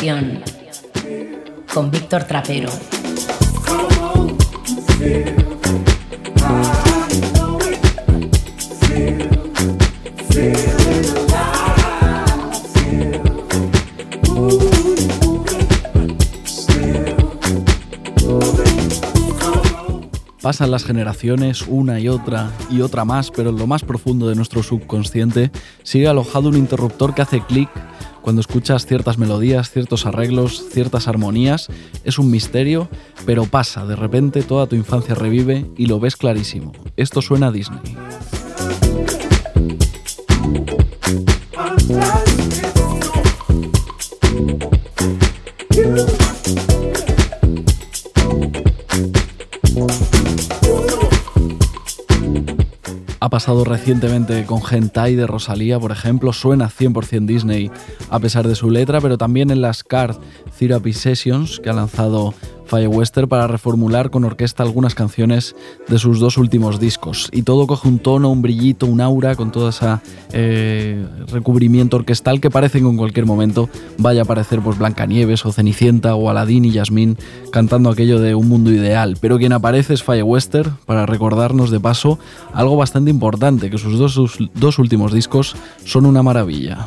Con Víctor Trapero. Pasan las generaciones una y otra y otra más, pero en lo más profundo de nuestro subconsciente sigue alojado un interruptor que hace clic cuando escuchas ciertas melodías, ciertos arreglos, ciertas armonías, es un misterio, pero pasa, de repente toda tu infancia revive y lo ves clarísimo. Esto suena a Disney. Pasado recientemente con Gentai de Rosalía, por ejemplo, suena 100% Disney a pesar de su letra, pero también en las Card Therapy Sessions que ha lanzado Faye Wester para reformular con orquesta algunas canciones de sus dos últimos discos. Y todo coge un tono, un brillito, un aura con todo ese eh, recubrimiento orquestal que parece que en cualquier momento vaya a aparecer pues Blancanieves o Cenicienta o Aladín y Yasmín cantando aquello de un mundo ideal. Pero quien aparece es Faye Wester para recordarnos de paso algo bastante importante, que sus dos, sus dos últimos discos son una maravilla.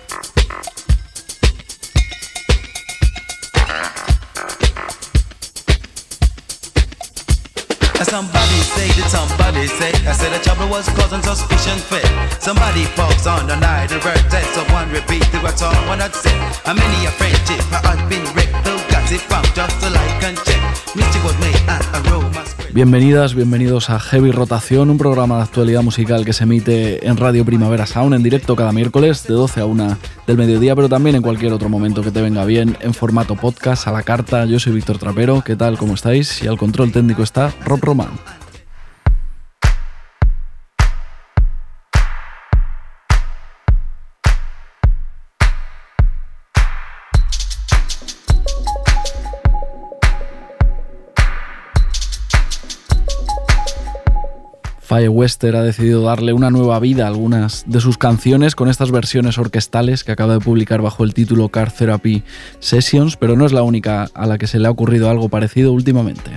Somebody say that somebody say I said the trouble was causing suspicion fit. Somebody falls on the night and birthday, so one repeat the what's all one I'd say. How many a friendship I've been wrecked, Bienvenidas, bienvenidos a Heavy Rotación, un programa de actualidad musical que se emite en Radio Primavera Sound en directo cada miércoles de 12 a 1 del mediodía, pero también en cualquier otro momento que te venga bien en formato podcast, a la carta. Yo soy Víctor Trapero, ¿qué tal? ¿Cómo estáis? Y al control técnico está Rob Román. Faye Wester ha decidido darle una nueva vida a algunas de sus canciones con estas versiones orquestales que acaba de publicar bajo el título Car Therapy Sessions, pero no es la única a la que se le ha ocurrido algo parecido últimamente.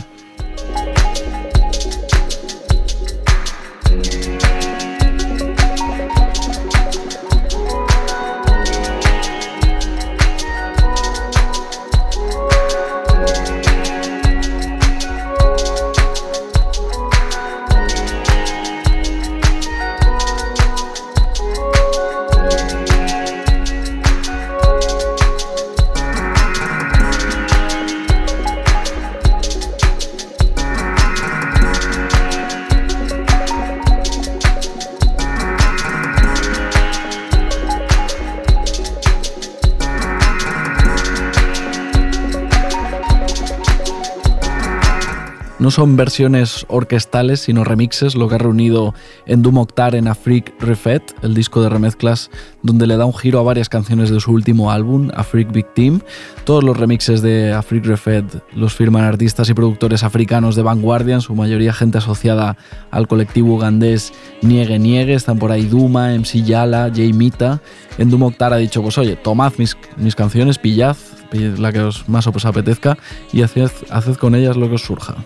Son versiones orquestales, sino remixes, lo que ha reunido en Doom Octar en Afrique Refet, el disco de remezclas donde le da un giro a varias canciones de su último álbum, Afrique Team. Todos los remixes de Afrique Refet los firman artistas y productores africanos de vanguardia, en su mayoría gente asociada al colectivo ugandés Niegue Niegue. Están por ahí Duma, MC Yala, Jay Mita. En Doom Octar ha dicho, pues oye, tomad mis, mis canciones, pillad la que os más os apetezca y haced, haced con ellas lo que os surja.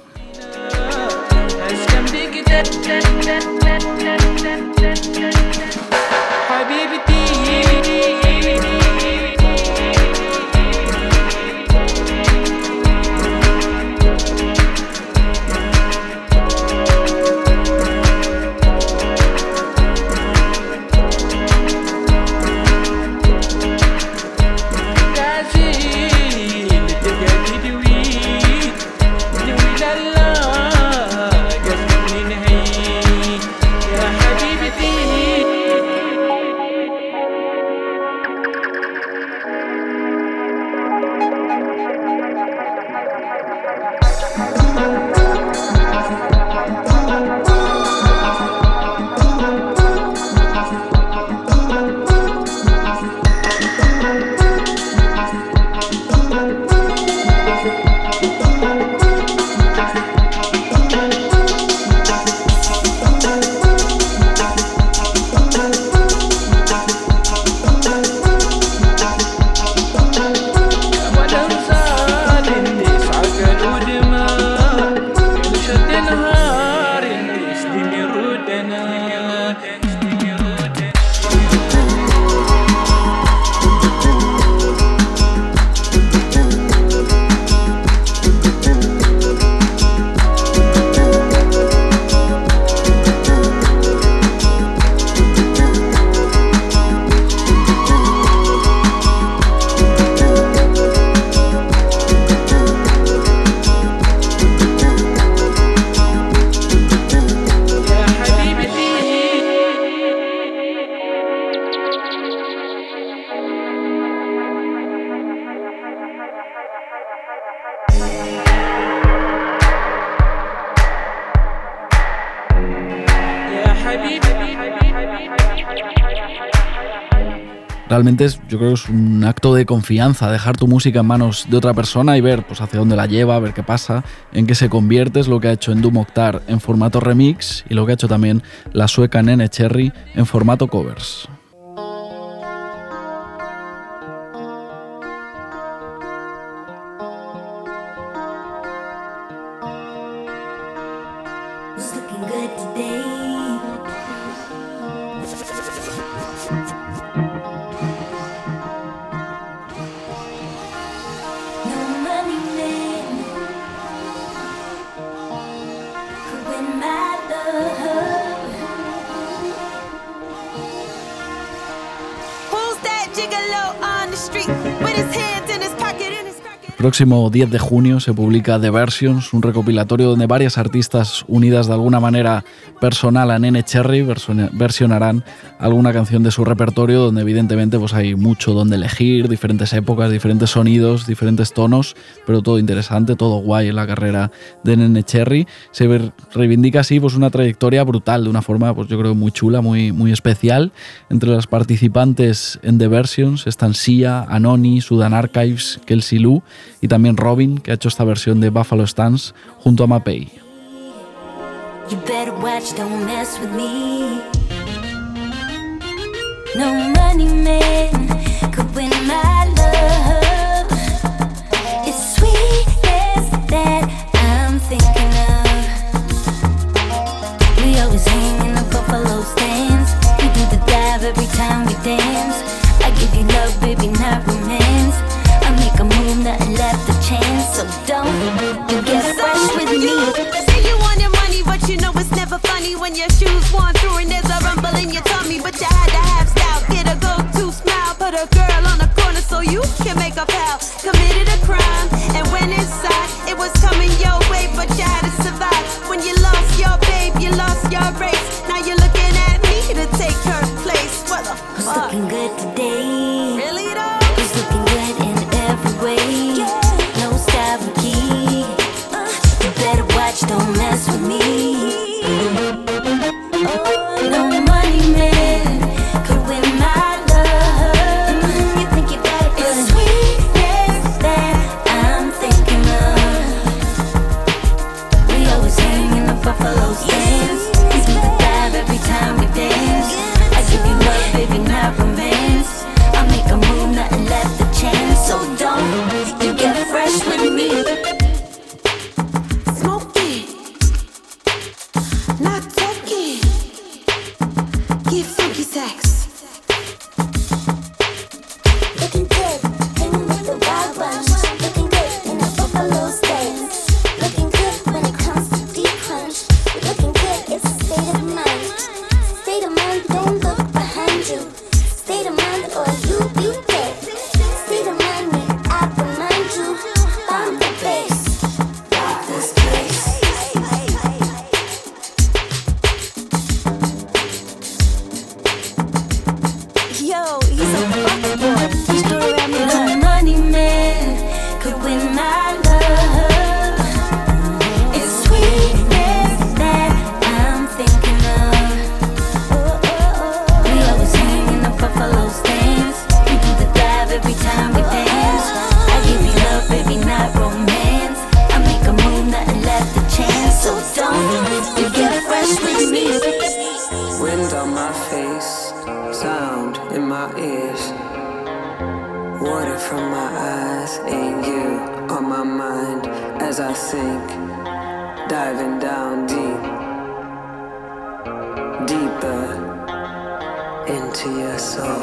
Acto de confianza, dejar tu música en manos de otra persona y ver pues, hacia dónde la lleva, ver qué pasa, en qué se convierte, es lo que ha hecho en Doom Octar en formato remix y lo que ha hecho también la sueca Nene Cherry en formato covers. Próximo 10 de junio se publica The Versions, un recopilatorio donde varias artistas unidas de alguna manera personal a Nene Cherry versionarán alguna canción de su repertorio donde evidentemente pues hay mucho donde elegir, diferentes épocas, diferentes sonidos, diferentes tonos, pero todo interesante, todo guay en la carrera de Nene Cherry. Se reivindica así pues una trayectoria brutal, de una forma pues yo creo muy chula, muy, muy especial. Entre las participantes en The Versions están Sia, Anoni, Sudan Archives, Kelsey Lou y también Robin, que ha hecho esta versión de Buffalo Stance junto a Mapei. You get fresh with me. Say you want your money, but you know it's never funny when your shoes worn through and there's a rumble in your tummy. But you had to have style, get a go-to smile, put a girl on the corner so you can make a pal. Committed a crime and went inside. It was coming your way, but you had to survive. When you lost your babe, you lost your race. Now you're looking at me to take her place. What the fuck? Who's looking good today? diving down deep, deeper into your soul.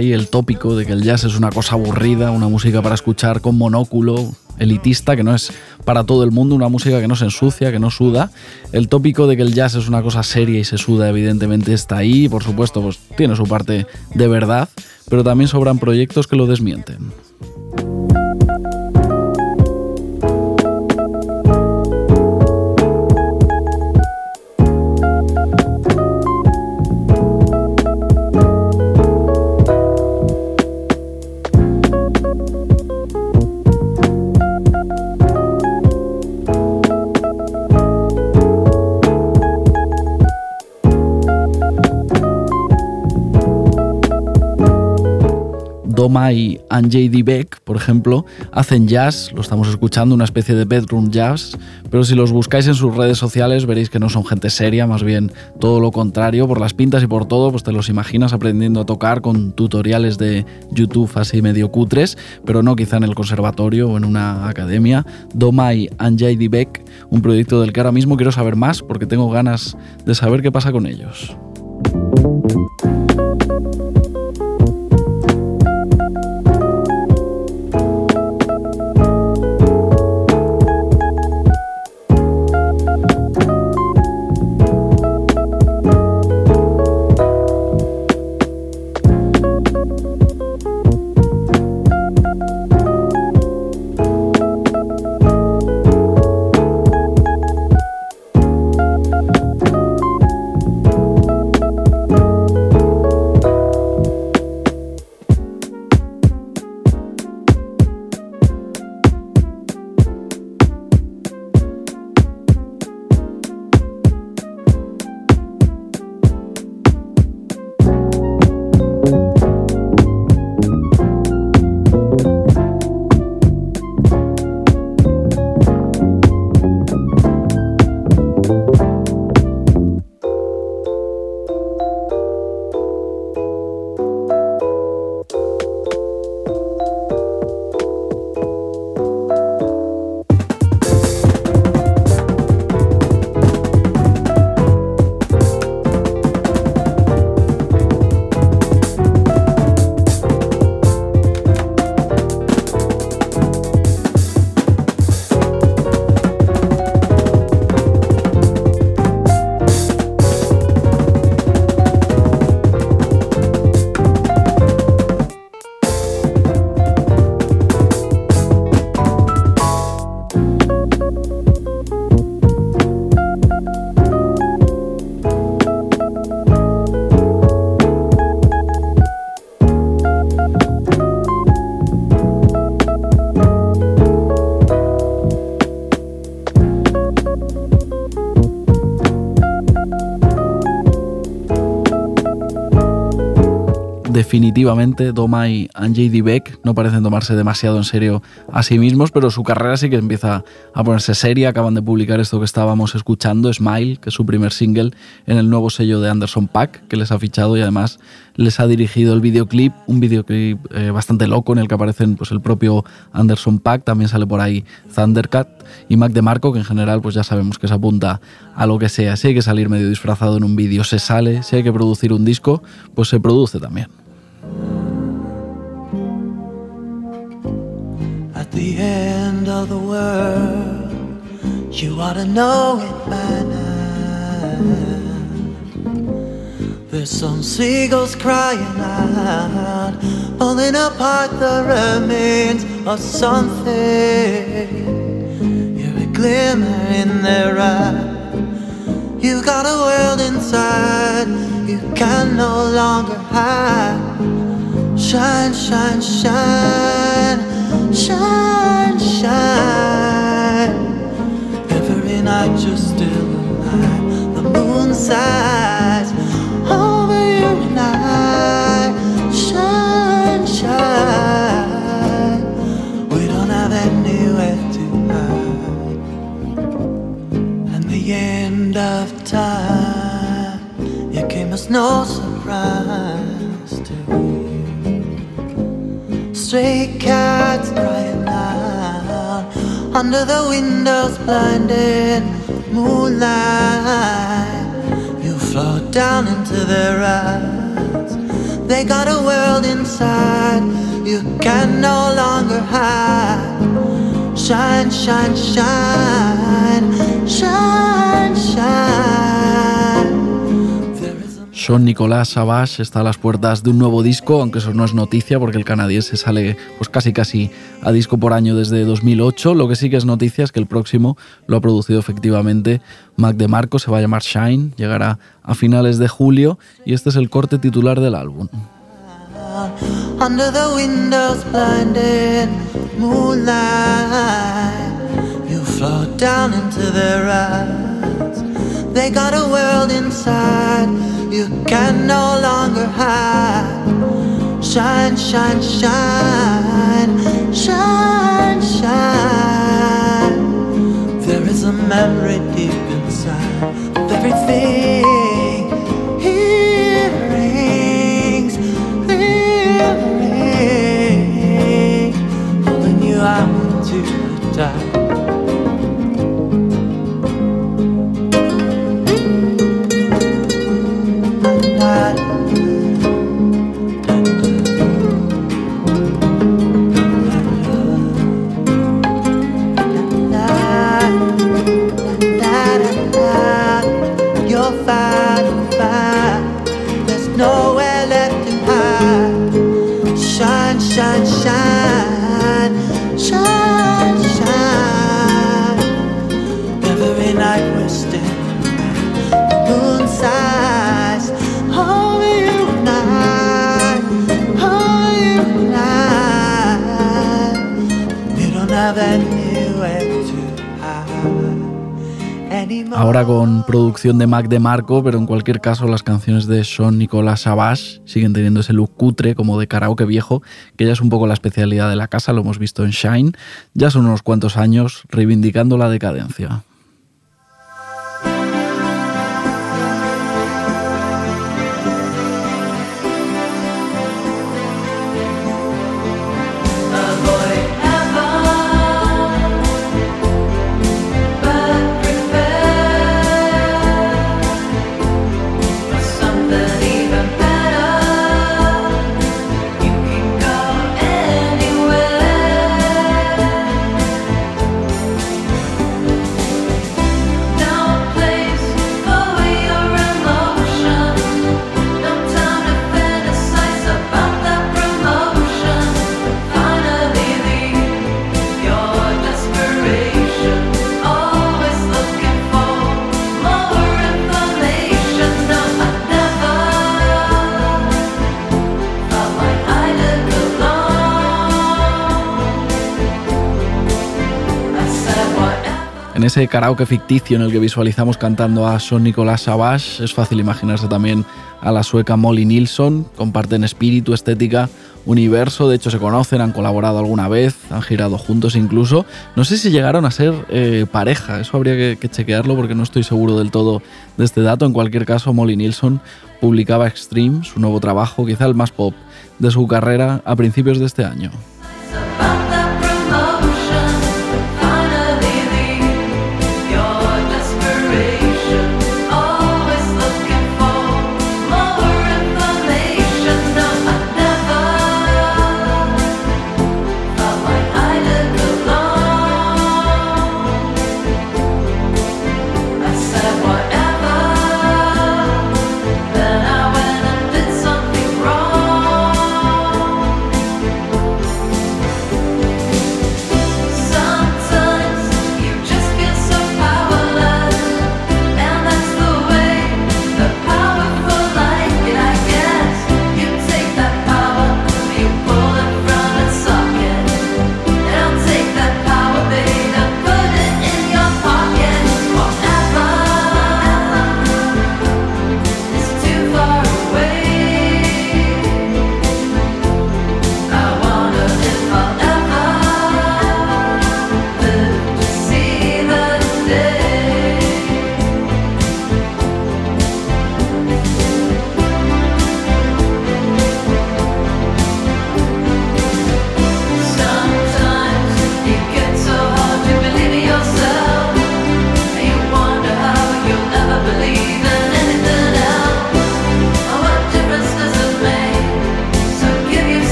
El tópico de que el jazz es una cosa aburrida, una música para escuchar con monóculo, elitista, que no es para todo el mundo, una música que no se ensucia, que no suda. El tópico de que el jazz es una cosa seria y se suda, evidentemente está ahí, por supuesto, pues tiene su parte de verdad, pero también sobran proyectos que lo desmienten. And J.D. Beck, por ejemplo, hacen jazz, lo estamos escuchando, una especie de bedroom jazz, pero si los buscáis en sus redes sociales veréis que no son gente seria, más bien todo lo contrario, por las pintas y por todo, pues te los imaginas aprendiendo a tocar con tutoriales de YouTube así medio cutres, pero no quizá en el conservatorio o en una academia. Domai and J.D. Beck, un proyecto del que ahora mismo quiero saber más porque tengo ganas de saber qué pasa con ellos. Definitivamente Domai y J.D. Beck no parecen tomarse demasiado en serio a sí mismos, pero su carrera sí que empieza a ponerse seria. Acaban de publicar esto que estábamos escuchando, Smile, que es su primer single en el nuevo sello de Anderson Pack, que les ha fichado y además les ha dirigido el videoclip, un videoclip eh, bastante loco en el que aparecen pues, el propio Anderson Pack, también sale por ahí Thundercat y Mac DeMarco, que en general pues ya sabemos que se apunta a lo que sea. Si hay que salir medio disfrazado en un vídeo, se sale. Si hay que producir un disco, pues se produce también. At the end of the world, you ought to know it by now. There's some seagulls crying out, pulling apart the remains of something. You're a glimmer in their eye. You got a world inside you can no longer hide. Shine, shine, shine, shine, shine. Every night you're still alive. The moon sighs end of time, it came as no surprise to you. Stray cats crying out under the windows, blinded moonlight. You float down into their eyes. They got a world inside you can no longer hide. Shine, shine, shine, shine, Son Nicolás Savage está a las puertas de un nuevo disco, aunque eso no es noticia porque el canadiense sale pues casi casi a disco por año desde 2008. Lo que sí que es noticia es que el próximo lo ha producido efectivamente Mac DeMarco, se va a llamar Shine, llegará a finales de julio y este es el corte titular del álbum. They got a world inside you can no longer hide. Shine, shine, shine, shine, shine. There is a memory deep inside of everything. It rings, it rings, pulling you out into the dark. Ahora con producción de Mac DeMarco, pero en cualquier caso las canciones de Sean Nicolás Savage siguen teniendo ese look cutre como de karaoke viejo, que ya es un poco la especialidad de la casa, lo hemos visto en Shine, ya son unos cuantos años reivindicando la decadencia. Ese karaoke ficticio en el que visualizamos cantando a Son Nicolás Savage, es fácil imaginarse también a la sueca Molly Nilsson, comparten espíritu, estética, universo, de hecho se conocen, han colaborado alguna vez, han girado juntos incluso. No sé si llegaron a ser eh, pareja, eso habría que, que chequearlo porque no estoy seguro del todo de este dato. En cualquier caso, Molly Nilsson publicaba Extreme, su nuevo trabajo, quizá el más pop de su carrera, a principios de este año.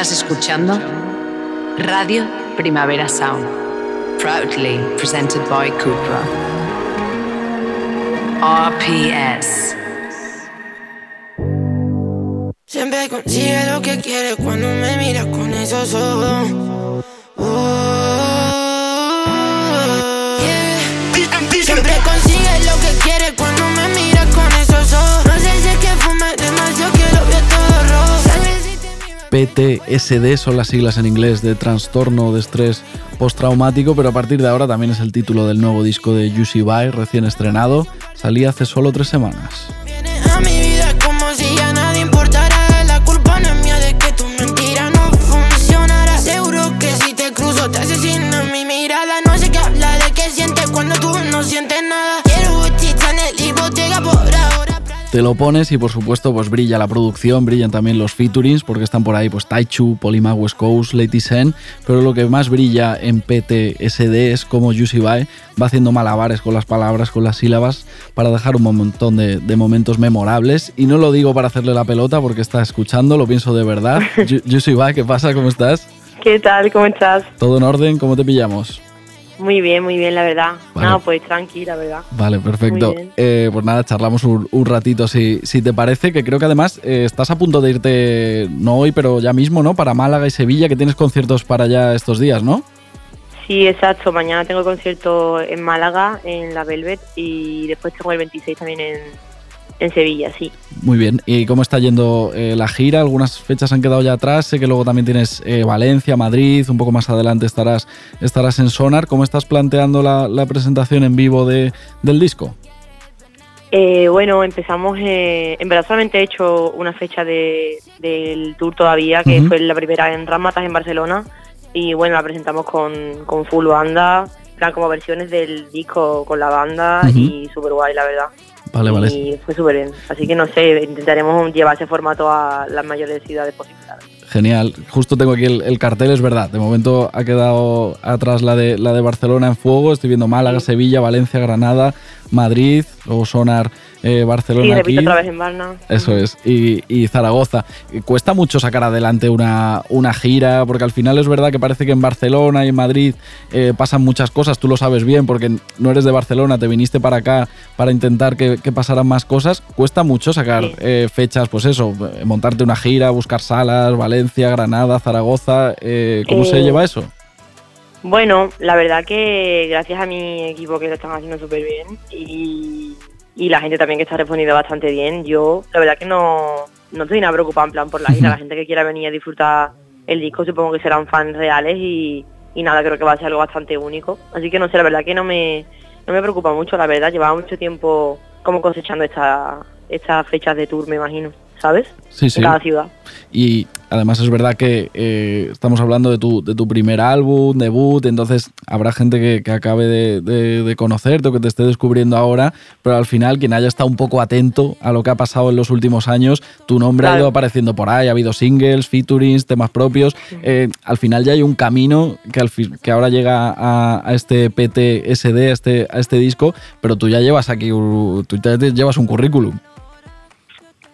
Estás escuchando Radio Primavera Sound, proudly presented by Cupra. RPS. Siempre consigue lo que quiere cuando me miras con esos ojos. PTSD son las siglas en inglés de trastorno de estrés postraumático, pero a partir de ahora también es el título del nuevo disco de Juicy Bye, recién estrenado. Salía hace solo tres semanas. Te lo pones y por supuesto pues brilla la producción, brillan también los featurings porque están por ahí pues Taichu, Polima West Coast, Lady Sen, pero lo que más brilla en PTSD es como Juicy Bye va haciendo malabares con las palabras, con las sílabas para dejar un montón de, de momentos memorables y no lo digo para hacerle la pelota porque está escuchando, lo pienso de verdad. Ju- Juicy Bye, ¿qué pasa? ¿Cómo estás? ¿Qué tal? ¿Cómo estás? ¿Todo en orden? ¿Cómo te pillamos? Muy bien, muy bien, la verdad. Vale. No, pues tranquila, verdad. Vale, perfecto. Eh, pues nada, charlamos un, un ratito si, si te parece, que creo que además eh, estás a punto de irte, no hoy, pero ya mismo, ¿no? Para Málaga y Sevilla, que tienes conciertos para allá estos días, ¿no? Sí, exacto. Mañana tengo concierto en Málaga, en la Velvet, y después tengo el 26 también en, en Sevilla, sí. Muy bien. ¿Y cómo está yendo eh, la gira? Algunas fechas han quedado ya atrás. Sé que luego también tienes eh, Valencia, Madrid, un poco más adelante estarás, estarás en Sonar. ¿Cómo estás planteando la, la presentación en vivo de, del disco? Eh, bueno, empezamos, eh, en verdad solamente he hecho una fecha de, del tour todavía, que fue la primera en Ramatas en Barcelona, y bueno, la presentamos con, con full banda, en plan como versiones del disco con la banda, y súper guay, la verdad. Vale, vale. Y fue súper bien. Así que no sé, intentaremos llevar ese formato a las mayores ciudades posibles. Genial. Justo tengo aquí el, el cartel, es verdad. De momento ha quedado atrás la de, la de Barcelona en fuego. Estoy viendo Málaga, Sevilla, Valencia, Granada, Madrid, luego Sonar, eh, Barcelona Sí, aquí. repito otra vez en Varna. Eso es, y, y Zaragoza. Cuesta mucho sacar adelante una, una gira, porque al final es verdad que parece que en Barcelona y en Madrid eh, pasan muchas cosas, tú lo sabes bien, porque no eres de Barcelona, te viniste para acá para intentar que, que pasaran más cosas. Cuesta mucho sacar Sí. eh, fechas, pues eso, montarte una gira, buscar salas, Valencia, Granada, Zaragoza. eh, ¿Cómo se Eh, lleva eso? Bueno, la verdad que gracias a mi equipo que lo están haciendo súper bien y, y la gente también que está respondiendo bastante bien, yo la verdad que no, no estoy nada preocupada en plan por la gira. La gente que quiera venir a disfrutar el disco supongo que serán fans reales y, y nada, creo que va a ser algo bastante único. Así que no sé, la verdad que no me, no me preocupa mucho, la verdad. Llevaba mucho tiempo como cosechando esta, estas fechas de tour, me imagino, ¿sabes? Sí, sí. En cada ciudad. Y además es verdad que eh, estamos hablando de tu, de tu primer álbum, debut, entonces habrá gente que, que acabe de, de- de conocerte o que te esté descubriendo ahora, pero al final quien haya estado un poco atento a lo que ha pasado en los últimos años, tu nombre ha ido apareciendo por ahí, ha habido singles, featurings, temas propios, eh, al final ya hay un camino que, al que ahora llega a, a este PTSD, a este, a este disco, pero tú ya llevas aquí, tú ya te llevas un currículum.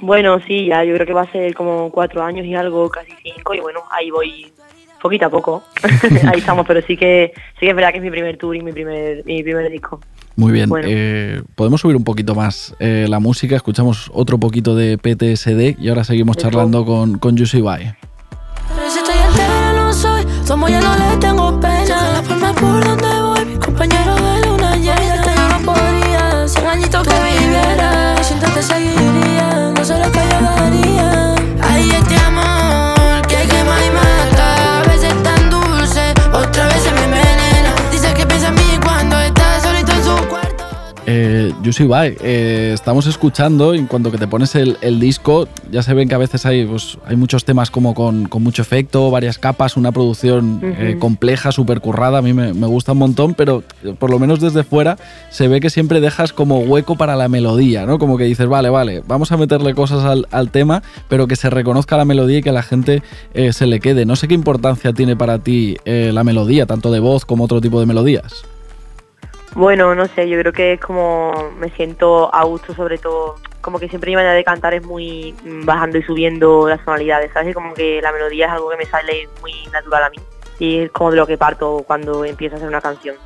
Bueno, sí, ya yo creo que va a ser como cuatro años y algo, casi cinco, y bueno, ahí voy poquito a poco. ahí estamos, pero sí que sí que es verdad que es mi primer tour y mi primer, mi primer disco. Muy bien, Bueno. eh, podemos subir un poquito más eh, la música, escuchamos otro poquito de PTSD y ahora seguimos Eso. charlando con, con Juicy Bye. Pero si estoy entera no soy, como ya no le tengo pena. La forma por donde Juicy Bye, eh, estamos escuchando y en cuanto que te pones el, el disco, ya se ven que a veces hay, pues, hay muchos temas como con, con mucho efecto, varias capas, una producción eh, compleja, súper currada, a mí me, me gusta un montón, pero eh, por lo menos desde fuera se ve que siempre dejas como hueco para la melodía, ¿no? Como que dices, vale, vale, vamos a meterle cosas al, al tema, pero que se reconozca la melodía y que a la gente eh, se le quede. No sé qué importancia tiene para ti la melodía, tanto de voz como otro tipo de melodías. Bueno, no sé, yo creo que es como me siento a gusto sobre todo, como que siempre mi manera de cantar es muy mm, bajando y subiendo las tonalidades, ¿sabes? Como que la melodía es algo que me sale muy natural a mí y es como de lo que parto cuando empiezo a hacer una canción,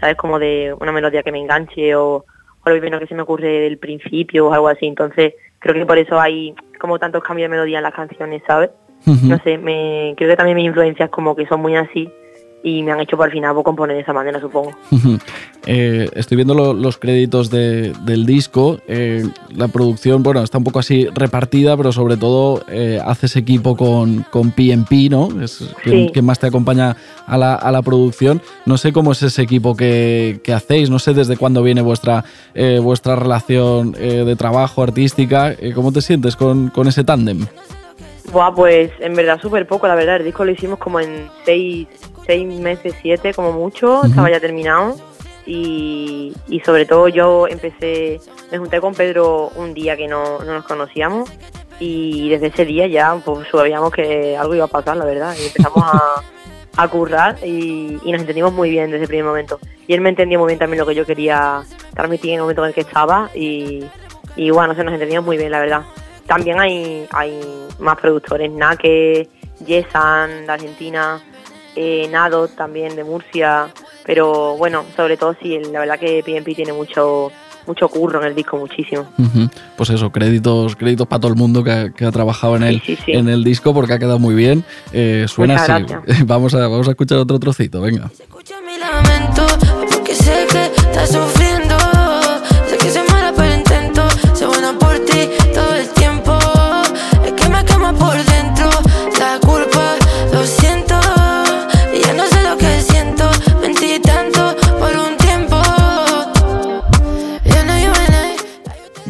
¿sabes? Como de una melodía que me enganche o, o lo primero que se me ocurre del principio o algo así, entonces creo que por eso hay como tantos cambios de melodía en las canciones, ¿sabes? No sé, me, creo que también mis influencias como que son muy así y me han hecho por final componer de esa manera, supongo. Eh, estoy viendo lo- los créditos de- del disco. eh, la producción, bueno, está un poco así repartida, pero sobre todo eh, haces equipo con, con PNP, ¿no? Es quien, Sí. quien más te acompaña a la, a la producción. No sé cómo es ese equipo que, que hacéis, no sé desde cuándo viene vuestra, vuestra relación de trabajo artística. ¿Cómo te sientes con, con ese tándem? Buah, pues en verdad súper poco, la verdad. El disco lo hicimos como en seis, seis meses, siete como mucho, estaba ya terminado. Y, y sobre todo yo empecé, me junté con Pedro un día que no, no nos conocíamos y desde ese día ya pues sabíamos que algo iba a pasar, la verdad. Y empezamos a, a currar y, y nos entendimos muy bien desde el primer momento. Y él me entendía muy bien también lo que yo quería transmitir en el momento en el que estaba y, y bueno, se nos entendíamos muy bien, la verdad. También hay, hay más productores, Nake, Yesan de Argentina, eh, Nado también de Murcia, pero bueno, sobre todo sí, la verdad que PNP tiene mucho mucho curro en el disco, muchísimo. Pues eso, créditos, créditos para todo el mundo que ha, que ha trabajado en el, sí, sí. en el disco porque ha quedado muy bien. Eh, suena Muchas así. Vamos a, vamos a escuchar otro trocito, venga.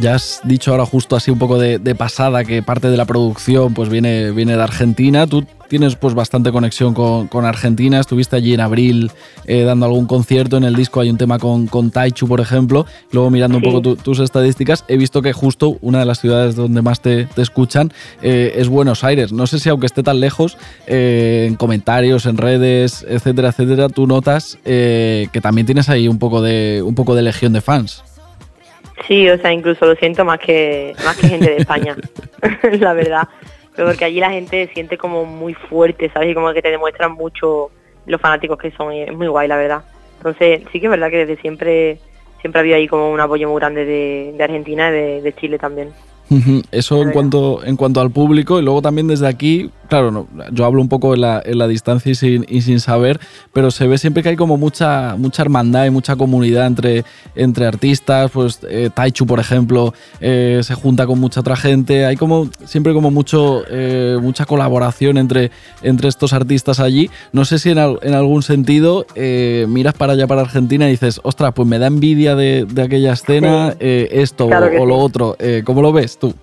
Ya has dicho ahora justo así un poco de, de pasada que parte de la producción pues viene, viene de Argentina. Tú tienes pues bastante conexión con, con Argentina. Estuviste allí en abril eh, dando algún concierto. En el disco hay un tema con, con Taichu, por ejemplo. Luego mirando un poco tu- tus estadísticas, he visto que justo una de las ciudades donde más te, te escuchan eh, es Buenos Aires. No sé si aunque esté tan lejos, eh, en comentarios, en redes, etcétera, etcétera, tú notas que también tienes ahí un poco de, un poco de legión de fans. Sí, o sea, incluso lo siento más que más que gente de España, la verdad. Pero porque allí la gente se siente como muy fuerte, ¿sabes? Y como que te demuestran mucho los fanáticos que son. y es muy guay, la verdad. Entonces, sí que es verdad que desde siempre siempre ha habido ahí como un apoyo muy grande de, de Argentina y de, de Chile también. Eso en cuanto, en cuanto al público y luego también desde aquí, claro, no, yo hablo un poco en la, en la distancia y sin, y sin saber, pero se ve siempre que hay como mucha, mucha hermandad y mucha comunidad entre, entre artistas, pues eh, Taichu, por ejemplo, eh, se junta con mucha otra gente, hay como siempre como mucho, eh, mucha colaboración entre, entre estos artistas allí. No sé si en, al- en algún sentido eh, miras para allá, para Argentina y dices, ostras, pues me da envidia de, de aquella escena, Sí. esto Claro o, lo otro. ¿Cómo lo ves tú?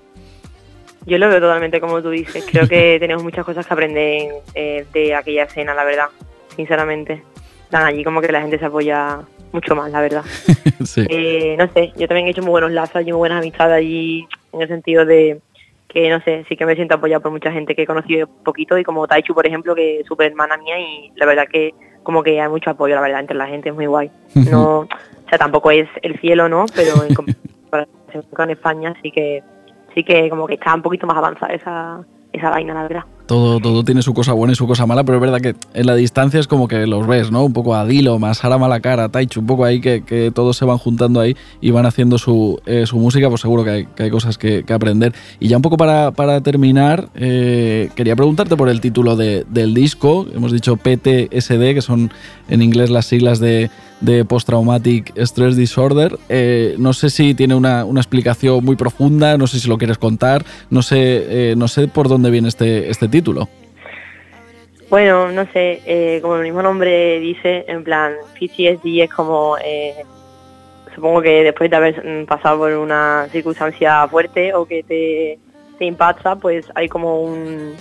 Yo lo veo totalmente como tú dices. Creo que tenemos muchas cosas que aprender eh, de aquella escena, la verdad, sinceramente. Dan allí como que la gente se apoya mucho más, la verdad. sí. Eh, no sé, yo también he hecho muy buenos lazos y muy buenas amistades allí, en el sentido de que, no sé, sí que me siento apoyado por mucha gente que he conocido poquito y como Taichu, por ejemplo, que es súper hermana mía y la verdad que como que hay mucho apoyo, la verdad, entre la gente, es muy guay. No, o sea, tampoco es el cielo, ¿no? Pero en comparación con España sí que sí que como que está un poquito más avanzada esa, esa vaina, la verdad. Todo, tiene su cosa buena y su cosa mala, pero es verdad que en la distancia es como que los ves, ¿no? Un poco a Dilo, más Sara Malacara, Taichu, un poco ahí que, todos se van juntando ahí y van haciendo su, eh, música, pues seguro que hay, cosas que, aprender. Y ya un poco para, terminar, eh, quería preguntarte por el título de- del disco. Hemos dicho PTSD, que son en inglés las siglas de, Post Traumatic Stress Disorder. Eh, no sé si tiene una, explicación muy profunda, no sé si lo quieres contar, no sé, no sé por dónde viene este, este título. Bueno, no sé, eh, como el mismo nombre dice, en plan, PTSD es como, eh, supongo que después de haber mm, pasado por una circunstancia fuerte o que te, impacta, pues hay como un,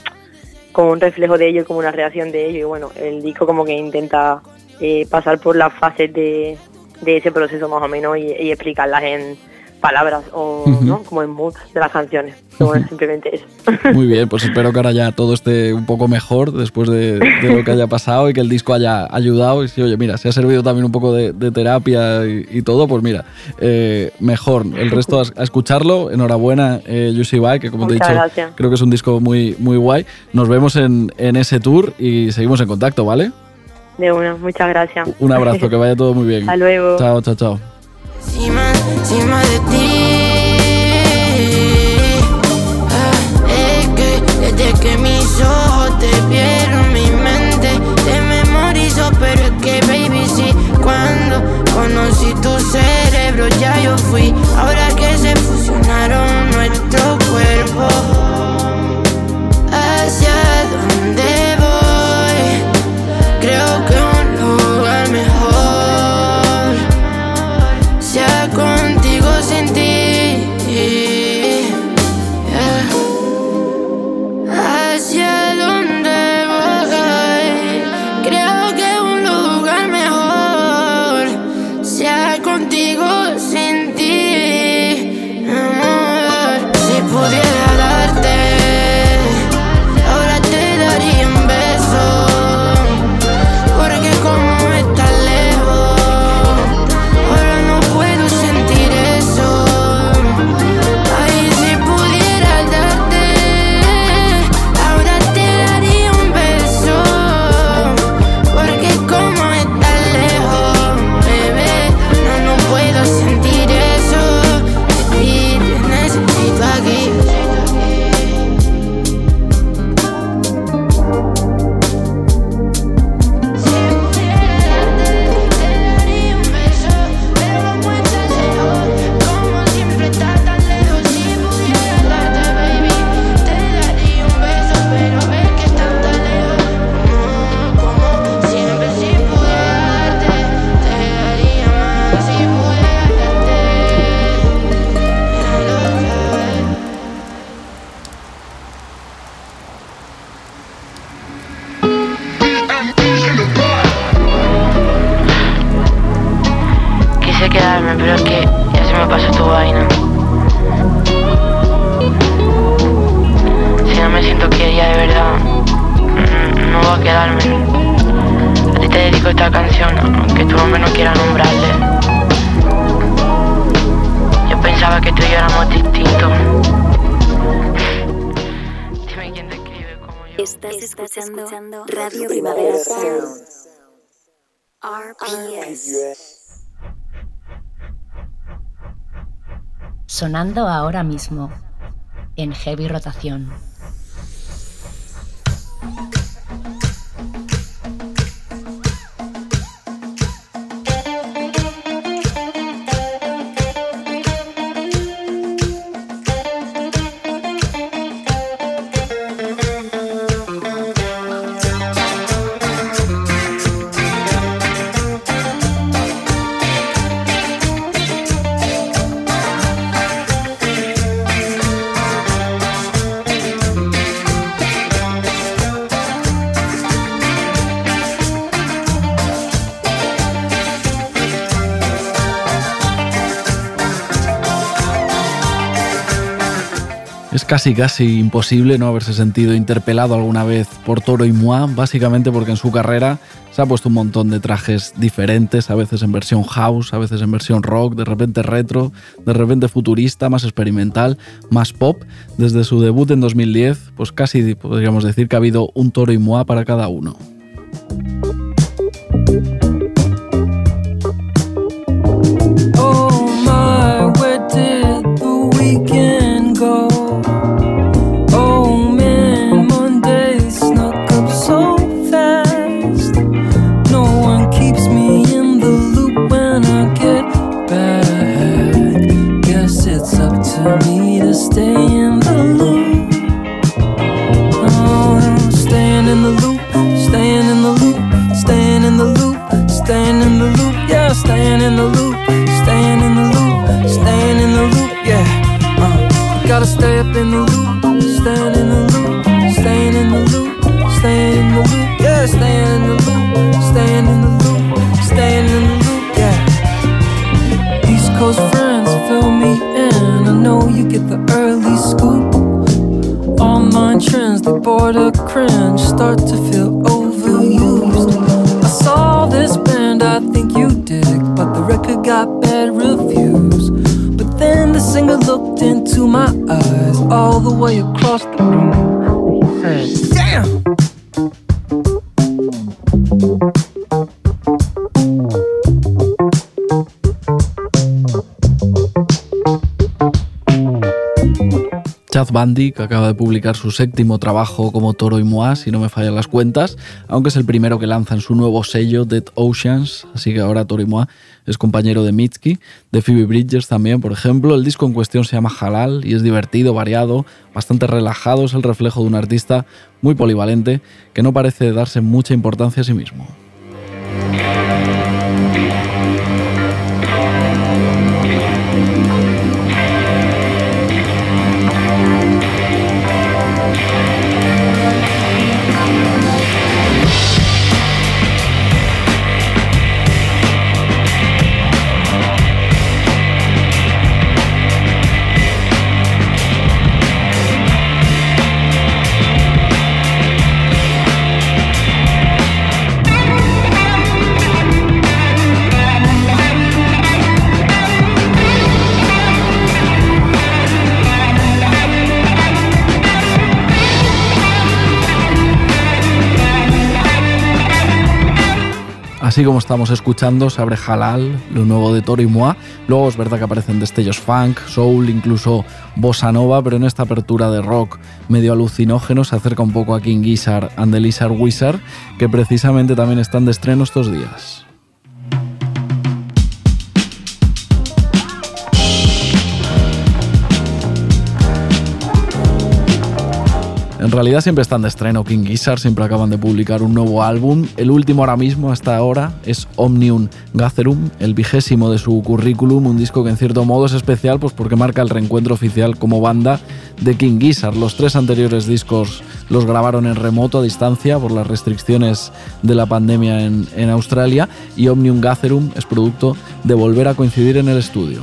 como un reflejo de ello, como una reacción de ello. Y bueno, el disco como que intenta eh, pasar por las fases de, de ese proceso más o menos y, y explicarlas en palabras o ¿no? como en mood de las canciones. Bueno, simplemente eso. Muy bien, pues espero que ahora ya todo esté un poco mejor después de, lo que haya pasado y que el disco haya ayudado. Y si, oye, mira, si ha servido también un poco de, terapia y, todo, pues mira, eh, mejor. El resto a, escucharlo. Enhorabuena, eh, Yusi Bai, que como te he dicho, creo que es un disco muy, muy guay. Nos vemos en, en ese tour y seguimos en contacto, ¿vale? De una, muchas gracias. Un abrazo, que vaya todo muy bien. Hasta luego. Chao, chao, chao. De ti. Ah, es que desde que mis ojos te vieron, mi mente te memorizo. Pero es que, baby, sí, cuando conocí tu cerebro, ya yo fui. Ahora sonando ahora mismo en heavy rotación. Casi casi imposible no haberse sentido interpelado alguna vez por Toro y Moi, básicamente porque en su carrera se ha puesto un montón de trajes diferentes, a veces en versión house, a veces en versión rock, de repente retro, de repente futurista, más experimental, más pop. Desde su debut en 2010, pues casi podríamos decir que ha habido un Toro y Moi para cada uno. Sort border cringe, start to feel overused. I saw this band, I think you dig, but the record got bad reviews. But then the singer looked into my eyes all the way across the room. Bundy, que acaba de publicar su séptimo trabajo como Toro y Moa, si no me fallan las cuentas, aunque es el primero que lanza en su nuevo sello Dead Oceans, así que ahora Toro y Moa es compañero de Mitski, de Phoebe Bridgers también, por ejemplo. El disco en cuestión se llama Halal y es divertido, variado, bastante relajado, es el reflejo de un artista muy polivalente que no parece darse mucha importancia a sí mismo. Así como estamos escuchando, se abre Halal, lo nuevo de Toro y Moa. Luego es verdad que aparecen destellos funk, soul, incluso bossa nova, pero en esta apertura de rock medio alucinógeno se acerca un poco a King Gizzard and the Lizard Wizard, que precisamente también están de estreno estos días. En realidad siempre están de estreno King Gizzard, siempre acaban de publicar un nuevo álbum. El último ahora mismo, hasta ahora, es Omnium Gatherum, el vigésimo de su currículum, un disco que en cierto modo es especial pues porque marca el reencuentro oficial como banda de King Gizzard. Los tres anteriores discos los grabaron en remoto a distancia por las restricciones de la pandemia en, en Australia y Omnium Gatherum es producto de volver a coincidir en el estudio.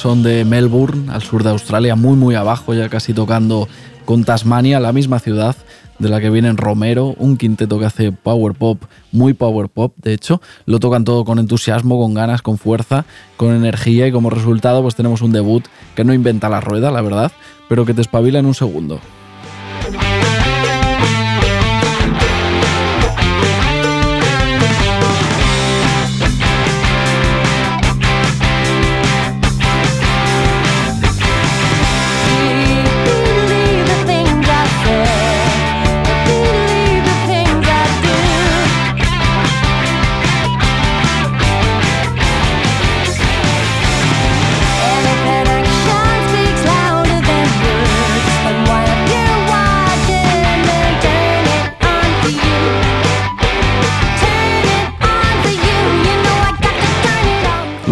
Son de Melbourne, al sur de Australia, muy muy abajo, ya casi tocando con Tasmania, la misma ciudad de la que vienen Romero, un quinteto que hace power pop, muy power pop, de hecho, lo tocan todo con entusiasmo, con ganas, con fuerza, con energía y como resultado pues tenemos un debut que no inventa la rueda, la verdad, pero que te espabila en un segundo.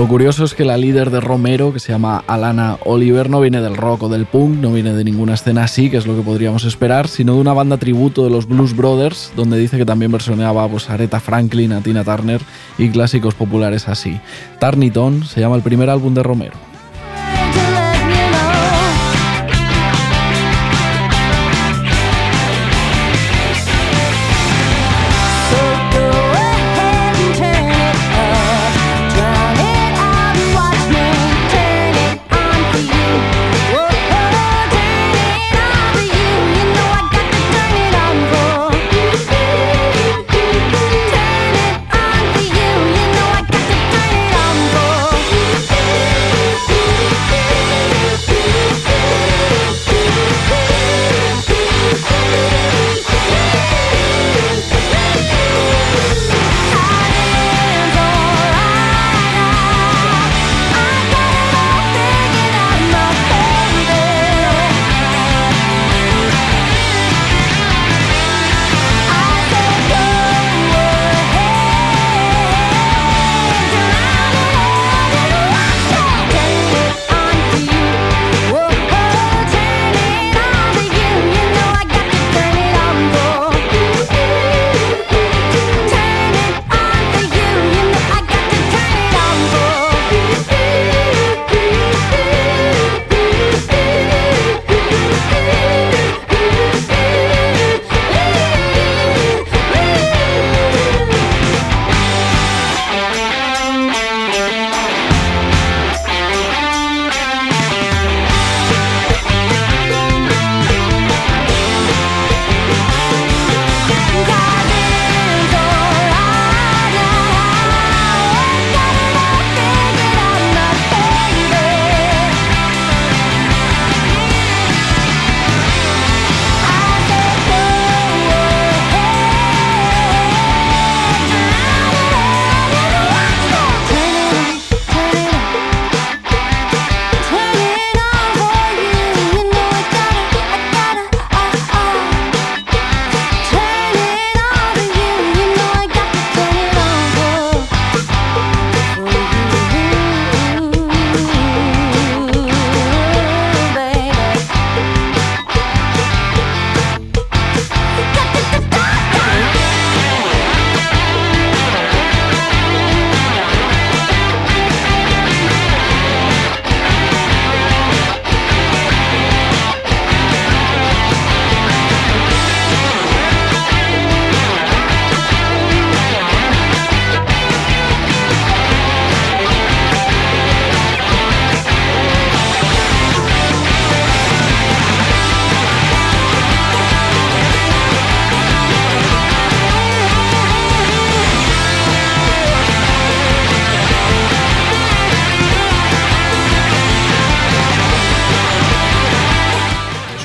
Curioso es que la líder de Romero, que se llama Alana Oliver, no viene del rock o del punk, no viene de ninguna escena así, que es lo que podríamos esperar, sino de una banda tributo de los Blues Brothers, donde dice que también versioneaba pues, a Aretha Franklin, a Tina Turner y clásicos populares así. Tarniton se llama el primer álbum de Romero.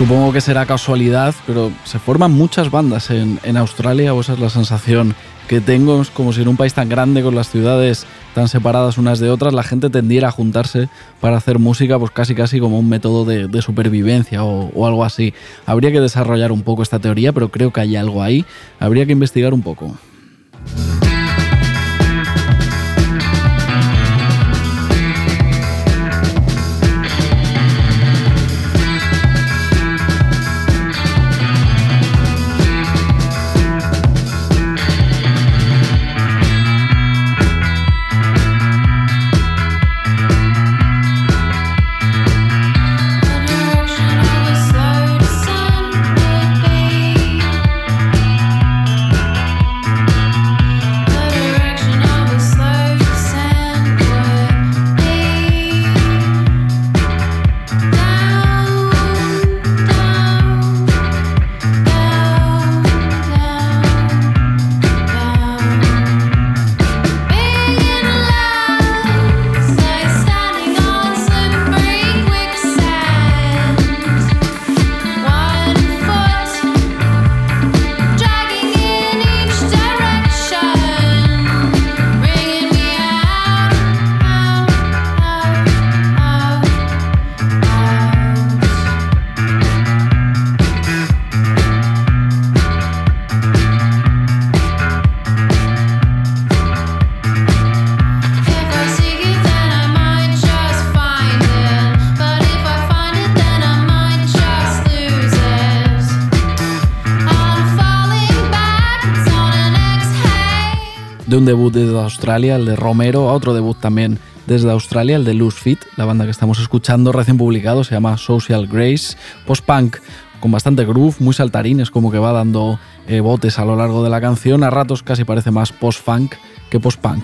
Supongo que será casualidad, pero se forman muchas bandas en, Australia, o esa es la sensación que tengo. Es como si en un país tan grande, con las ciudades tan separadas unas de otras, la gente tendiera a juntarse para hacer música, pues casi casi como un método de, supervivencia o, o, algo así. Habría que desarrollar un poco esta teoría, pero creo que hay algo ahí. Habría que investigar un poco. De un debut desde Australia, el de Romero, a otro debut también desde Australia, el de Loose Fit, la banda que estamos escuchando recién publicado, se llama Social Grace, post-punk con bastante groove, muy saltarín, es como que va dando eh, botes a lo largo de la canción, a ratos casi parece más post-funk que post-punk.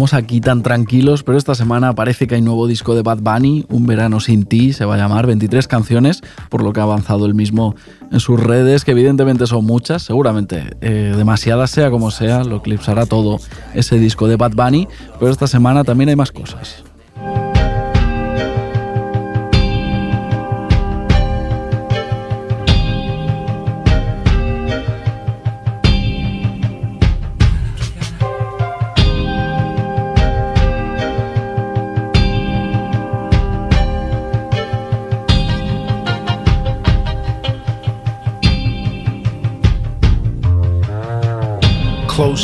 Estamos aquí tan tranquilos, pero esta semana parece que hay nuevo disco de Bad Bunny, Un verano sin ti, se va a llamar 23 canciones, por lo que ha avanzado el mismo en sus redes, que evidentemente son muchas, seguramente eh, demasiadas sea como sea, lo eclipsará todo ese disco de Bad Bunny, pero esta semana también hay más cosas.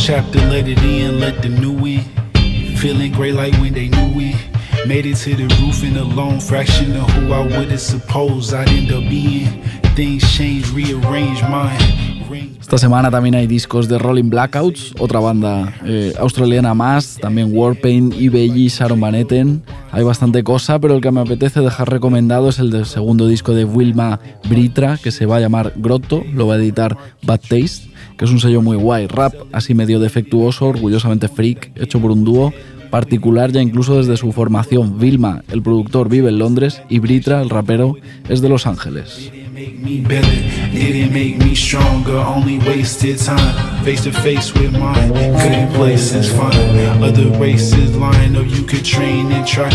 Chapter, let it in, let the new in. Feeling great like when they knew it. Made it to the roof in a lone fraction of who I would've supposed I'd end up being. Things change, rearrange mine. Esta semana también hay discos de Rolling Blackouts, otra banda eh, australiana más, también Warpaint, Ibelli, Sharon Van Etten. Hay bastante cosa, pero el que me apetece dejar recomendado es el del segundo disco de Wilma Britra, que se va a llamar Grotto, lo va a editar Bad Taste que es un sello muy guay, rap así medio defectuoso, orgullosamente freak, hecho por un dúo particular ya incluso desde su formación. Vilma, el productor, vive en Londres y Britra, el rapero, es de Los Ángeles. make me better, didn't make me stronger, only wasted time. Face to face with mine, couldn't place since fun. Other races lying, or you could train and try.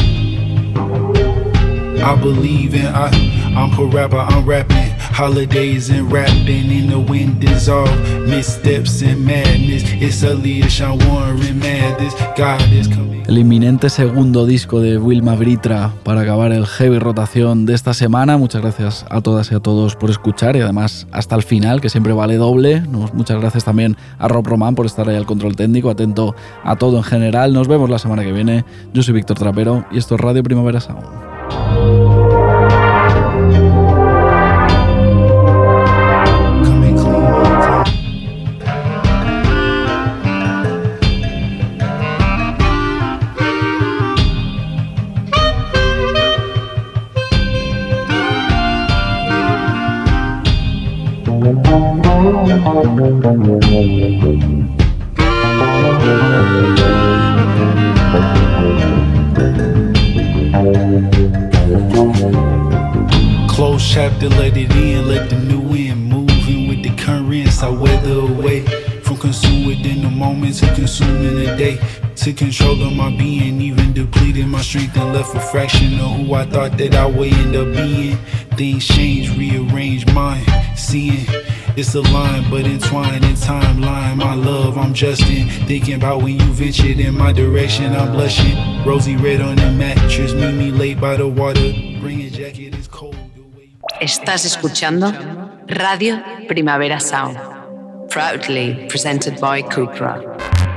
I believe in I, I'm a rapper, I'm rapping. Holidays and rapping in the wind dissolve. Missteps and madness, it's a leash, I'm warring madness. God is coming. El inminente segundo disco de Wilma Britra para acabar el heavy rotación de esta semana. Muchas gracias a todas y a todos por escuchar y además hasta el final, que siempre vale doble. Muchas gracias también a Rob Roman por estar ahí al control técnico, atento a todo en general. Nos vemos la semana que viene. Yo soy Víctor Trapero y esto es Radio Primavera Sound. Close chapter, let it in, let the new wind moving with the currents. I weather away from consuming in the moment to consuming the day. To control of my being, even depleting my strength and left a fraction of who I thought that I would end up being. Things change, rearrange mind, seeing It's a line, but entwined in timeline. My love, I'm Justin. Thinking about when you ventured in my direction, I'm blushing. Rosy red on the mattress, meet me late by the water. Bring a jacket, it's cold. Estás escuchando Radio Primavera Sound, proudly presented by Cupra.